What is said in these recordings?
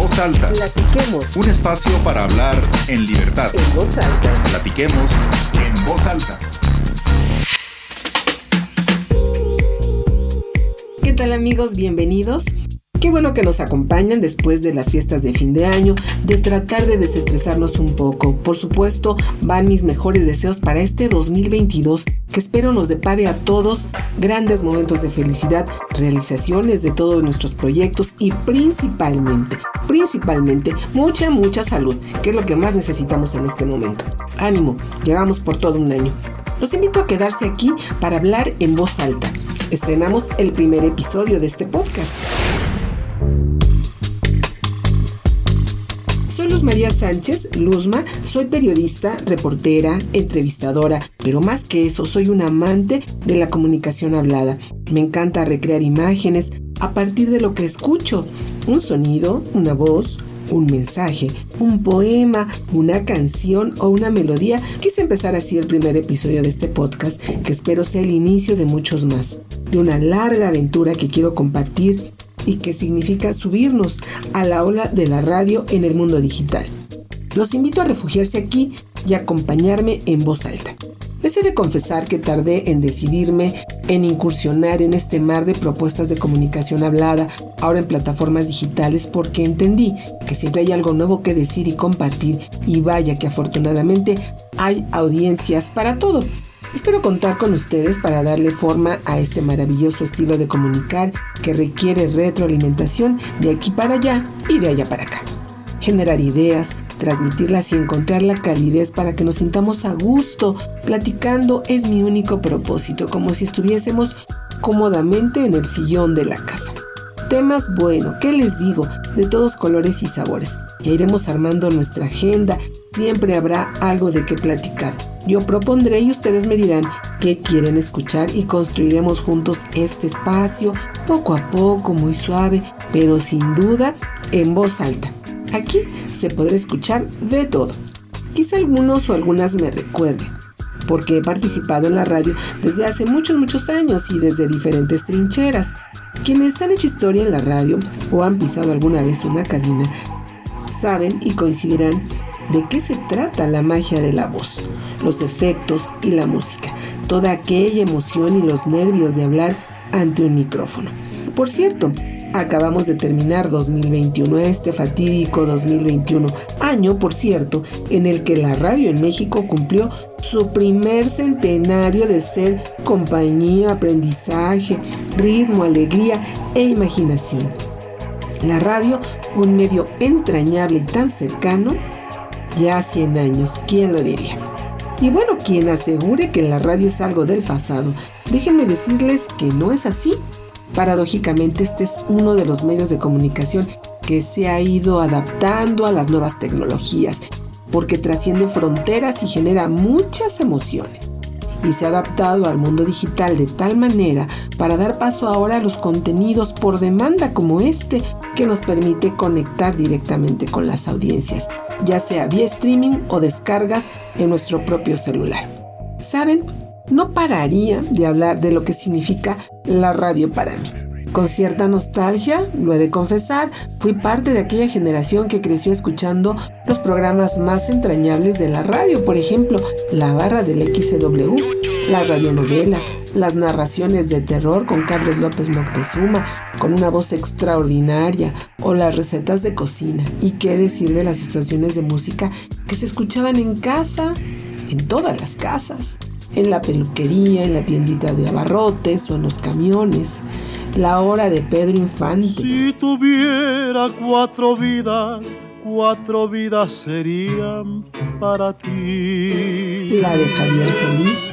Voz alta. Platiquemos. Un espacio para hablar en libertad. En voz alta. Platiquemos en voz alta. ¿Qué tal amigos? Bienvenidos. Qué bueno que nos acompañan después de las fiestas de fin de año, de tratar de desestresarnos un poco. Por supuesto, van mis mejores deseos para este 2022, que espero nos depare a todos grandes momentos de felicidad, realizaciones de todos nuestros proyectos y principalmente, principalmente, mucha, mucha salud, que es lo que más necesitamos en este momento. Ánimo, llevamos por todo un año. Los invito a quedarse aquí para hablar en voz alta. Estrenamos el primer episodio de este podcast. María Sánchez, Luzma, soy periodista, reportera, entrevistadora, pero más que eso, soy un amante de la comunicación hablada. Me encanta recrear imágenes a partir de lo que escucho, un sonido, una voz, un mensaje, un poema, una canción o una melodía. Quise empezar así el primer episodio de este podcast, que espero sea el inicio de muchos más, de una larga aventura que quiero compartir y que significa subirnos a la ola de la radio en el mundo digital. Los invito a refugiarse aquí y acompañarme en voz alta. Les he de confesar que tardé en decidirme en incursionar en este mar de propuestas de comunicación hablada, ahora en plataformas digitales, porque entendí que siempre hay algo nuevo que decir y compartir, y vaya que afortunadamente hay audiencias para todo. Espero contar con ustedes para darle forma a este maravilloso estilo de comunicar que requiere retroalimentación de aquí para allá y de allá para acá. Generar ideas, transmitirlas y encontrar la calidez para que nos sintamos a gusto. Platicando es mi único propósito, como si estuviésemos cómodamente en el sillón de la casa. Temas, bueno, ¿qué les digo? De todos colores y sabores. Ya iremos armando nuestra agenda, siempre habrá algo de qué platicar. Yo propondré y ustedes me dirán qué quieren escuchar y construiremos juntos este espacio, poco a poco, muy suave, pero sin duda en voz alta. Aquí se podrá escuchar de todo. Quizá algunos o algunas me recuerden, porque he participado en la radio desde hace muchos, muchos años y desde diferentes trincheras. Quienes han hecho historia en la radio o han pisado alguna vez una cabina saben y coincidirán de qué se trata la magia de la voz, los efectos y la música, toda aquella emoción y los nervios de hablar ante un micrófono. Por cierto, acabamos de terminar 2021, este fatídico 2021, año, por cierto, en el que la radio en México cumplió su primer centenario de ser compañía, aprendizaje, ritmo, alegría e imaginación. La radio, un medio entrañable y tan cercano, ya 100 años, ¿quién lo diría? Y bueno, quien asegure que la radio es algo del pasado, déjenme decirles que no es así. Paradójicamente, este es uno de los medios de comunicación que se ha ido adaptando a las nuevas tecnologías, porque trasciende fronteras y genera muchas emociones. Y se ha adaptado al mundo digital de tal manera para dar paso ahora a los contenidos por demanda como este, que nos permite conectar directamente con las audiencias, ya sea vía streaming o descargas en nuestro propio celular. ¿Saben? No pararía de hablar de lo que significa la radio para mí. Con cierta nostalgia, lo he de confesar, fui parte de aquella generación que creció escuchando los programas más entrañables de la radio, por ejemplo, la barra del XW, las radionovelas, las narraciones de terror con Carlos López Moctezuma, con una voz extraordinaria, o las recetas de cocina. Y qué decir de las estaciones de música que se escuchaban en casa, en todas las casas en la peluquería, en la tiendita de abarrotes o en los camiones. La hora de Pedro Infante. Si tuviera cuatro vidas, cuatro vidas serían para ti. La de Javier Solís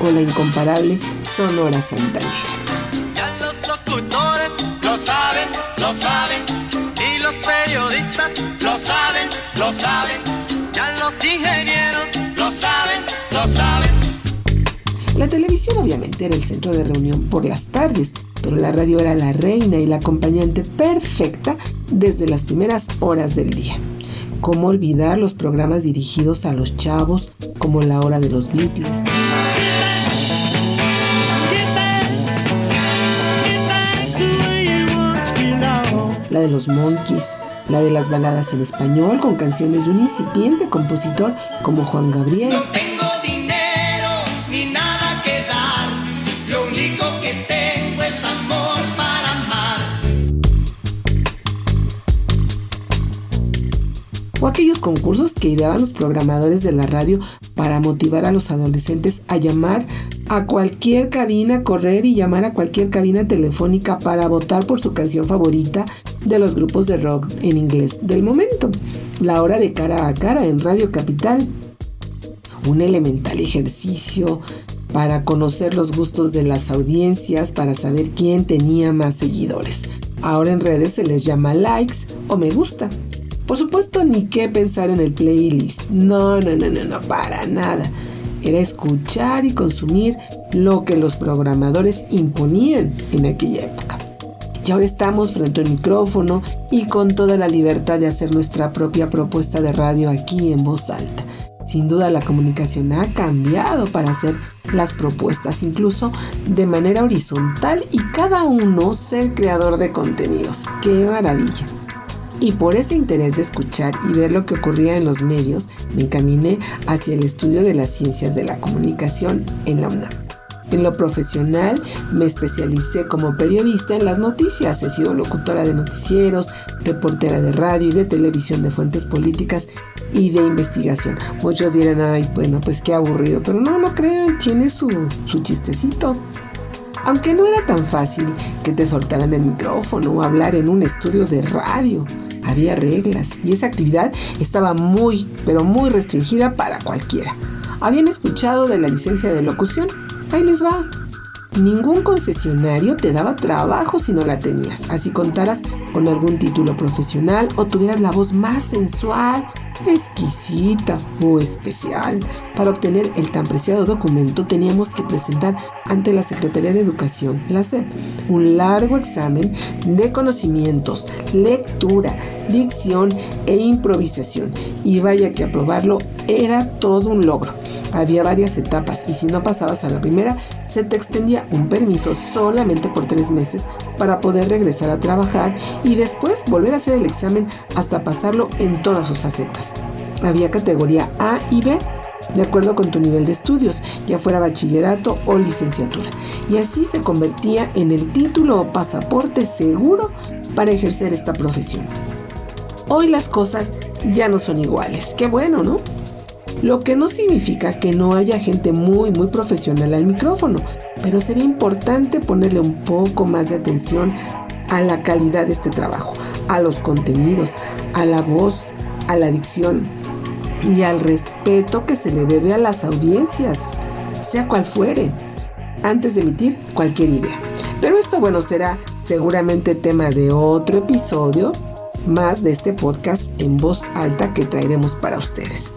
o la incomparable Sonora Santana. Ya los locutores lo saben, lo saben. Y los periodistas lo saben, lo saben. Ya los ingenieros La televisión obviamente era el centro de reunión por las tardes, pero la radio era la reina y la acompañante perfecta desde las primeras horas del día. ¿Cómo olvidar los programas dirigidos a los chavos como La Hora de los Beatles? La de los Monkeys, la de las baladas en español con canciones de un incipiente compositor como Juan Gabriel. Concursos que ideaban los programadores de la radio para motivar a los adolescentes a llamar a cualquier cabina, correr y llamar a cualquier cabina telefónica para votar por su canción favorita de los grupos de rock en inglés del momento. La hora de cara a cara en Radio Capital. Un elemental ejercicio para conocer los gustos de las audiencias, para saber quién tenía más seguidores. Ahora en redes se les llama likes o me gusta. Por supuesto, ni qué pensar en el playlist. No, no, no, no, no, para nada. Era escuchar y consumir lo que los programadores imponían en aquella época. Y ahora estamos frente al micrófono y con toda la libertad de hacer nuestra propia propuesta de radio aquí en voz alta. Sin duda la comunicación ha cambiado para hacer las propuestas, incluso de manera horizontal y cada uno ser creador de contenidos. ¡Qué maravilla! Y por ese interés de escuchar y ver lo que ocurría en los medios, me encaminé hacia el estudio de las ciencias de la comunicación en la UNAM. En lo profesional me especialicé como periodista en las noticias. He sido locutora de noticieros, reportera de radio y de televisión de fuentes políticas y de investigación. Muchos dirán, ay, bueno, pues qué aburrido, pero no, no crean, tiene su, su chistecito. Aunque no era tan fácil que te soltaran el micrófono o hablar en un estudio de radio había reglas y esa actividad estaba muy, pero muy restringida para cualquiera. ¿Habían escuchado de la licencia de locución? Ahí les va. Ningún concesionario te daba trabajo si no la tenías, así contaras con algún título profesional o tuvieras la voz más sensual exquisita o especial. Para obtener el tan preciado documento teníamos que presentar ante la Secretaría de Educación, la SEP, un largo examen de conocimientos, lectura, dicción e improvisación. Y vaya que aprobarlo era todo un logro. Había varias etapas y si no pasabas a la primera, se te extendía un permiso solamente por tres meses para poder regresar a trabajar y después volver a hacer el examen hasta pasarlo en todas sus facetas. Había categoría A y B de acuerdo con tu nivel de estudios, ya fuera bachillerato o licenciatura. Y así se convertía en el título o pasaporte seguro para ejercer esta profesión. Hoy las cosas ya no son iguales. Qué bueno, ¿no? Lo que no significa que no haya gente muy muy profesional al micrófono, pero sería importante ponerle un poco más de atención a la calidad de este trabajo, a los contenidos, a la voz, a la dicción y al respeto que se le debe a las audiencias, sea cual fuere, antes de emitir cualquier idea. Pero esto, bueno, será seguramente tema de otro episodio más de este podcast en voz alta que traeremos para ustedes.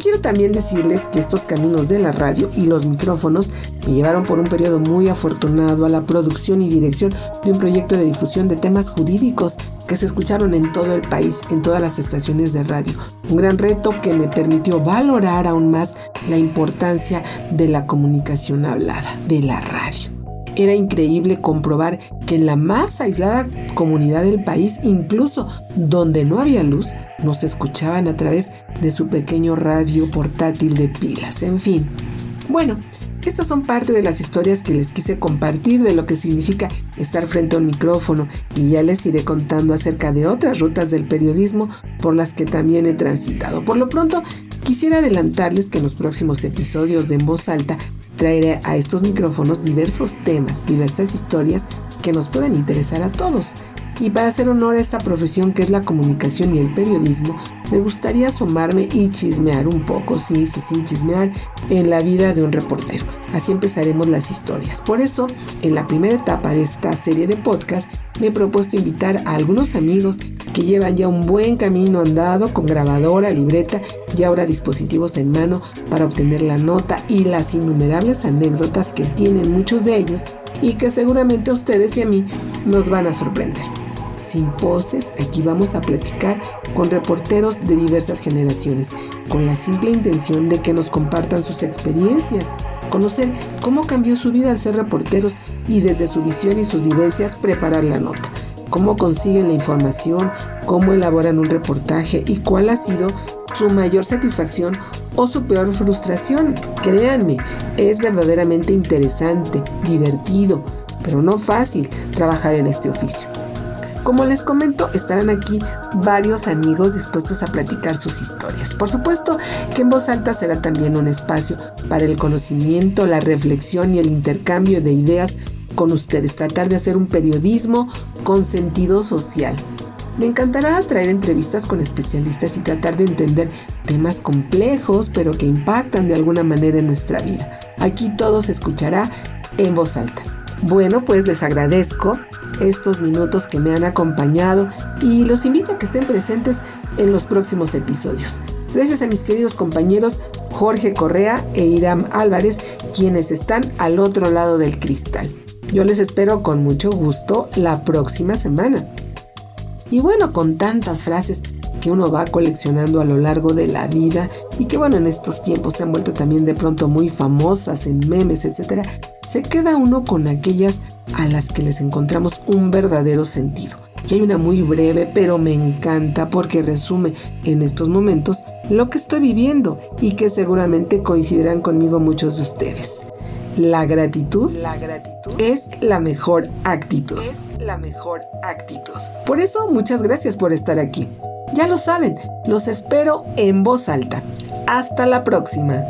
Quiero también decirles que estos caminos de la radio y los micrófonos me llevaron por un periodo muy afortunado a la producción y dirección de un proyecto de difusión de temas jurídicos que se escucharon en todo el país, en todas las estaciones de radio. Un gran reto que me permitió valorar aún más la importancia de la comunicación hablada, de la radio. Era increíble comprobar que en la más aislada comunidad del país, incluso donde no había luz, nos escuchaban a través de su pequeño radio portátil de pilas, en fin. Bueno, estas son parte de las historias que les quise compartir de lo que significa estar frente a un micrófono y ya les iré contando acerca de otras rutas del periodismo por las que también he transitado. Por lo pronto, quisiera adelantarles que en los próximos episodios de En Voz Alta traeré a estos micrófonos diversos temas, diversas historias que nos pueden interesar a todos. Y para hacer honor a esta profesión que es la comunicación y el periodismo, me gustaría asomarme y chismear un poco, sí, sí, sí, chismear en la vida de un reportero. Así empezaremos las historias. Por eso, en la primera etapa de esta serie de podcast, me he propuesto invitar a algunos amigos que llevan ya un buen camino andado con grabadora, libreta y ahora dispositivos en mano para obtener la nota y las innumerables anécdotas que tienen muchos de ellos y que seguramente a ustedes y a mí nos van a sorprender sin poses, aquí vamos a platicar con reporteros de diversas generaciones, con la simple intención de que nos compartan sus experiencias, conocer cómo cambió su vida al ser reporteros y desde su visión y sus vivencias preparar la nota. cómo consiguen la información, cómo elaboran un reportaje y cuál ha sido su mayor satisfacción o su peor frustración. Créanme, es verdaderamente interesante, divertido, pero no fácil trabajar en este oficio. Como les comento, estarán aquí varios amigos dispuestos a platicar sus historias. Por supuesto que en voz alta será también un espacio para el conocimiento, la reflexión y el intercambio de ideas con ustedes. Tratar de hacer un periodismo con sentido social. Me encantará traer entrevistas con especialistas y tratar de entender temas complejos pero que impactan de alguna manera en nuestra vida. Aquí todo se escuchará en voz alta. Bueno, pues les agradezco estos minutos que me han acompañado y los invito a que estén presentes en los próximos episodios. Gracias a mis queridos compañeros Jorge Correa e Iram Álvarez, quienes están al otro lado del cristal. Yo les espero con mucho gusto la próxima semana. Y bueno, con tantas frases que uno va coleccionando a lo largo de la vida y que bueno, en estos tiempos se han vuelto también de pronto muy famosas en memes, etcétera, se queda uno con aquellas a las que les encontramos un verdadero sentido. Y hay una muy breve, pero me encanta porque resume en estos momentos lo que estoy viviendo y que seguramente coincidirán conmigo muchos de ustedes. La gratitud, la gratitud es la mejor actitud. Es la mejor actitud. Por eso, muchas gracias por estar aquí. Ya lo saben, los espero en voz alta. Hasta la próxima.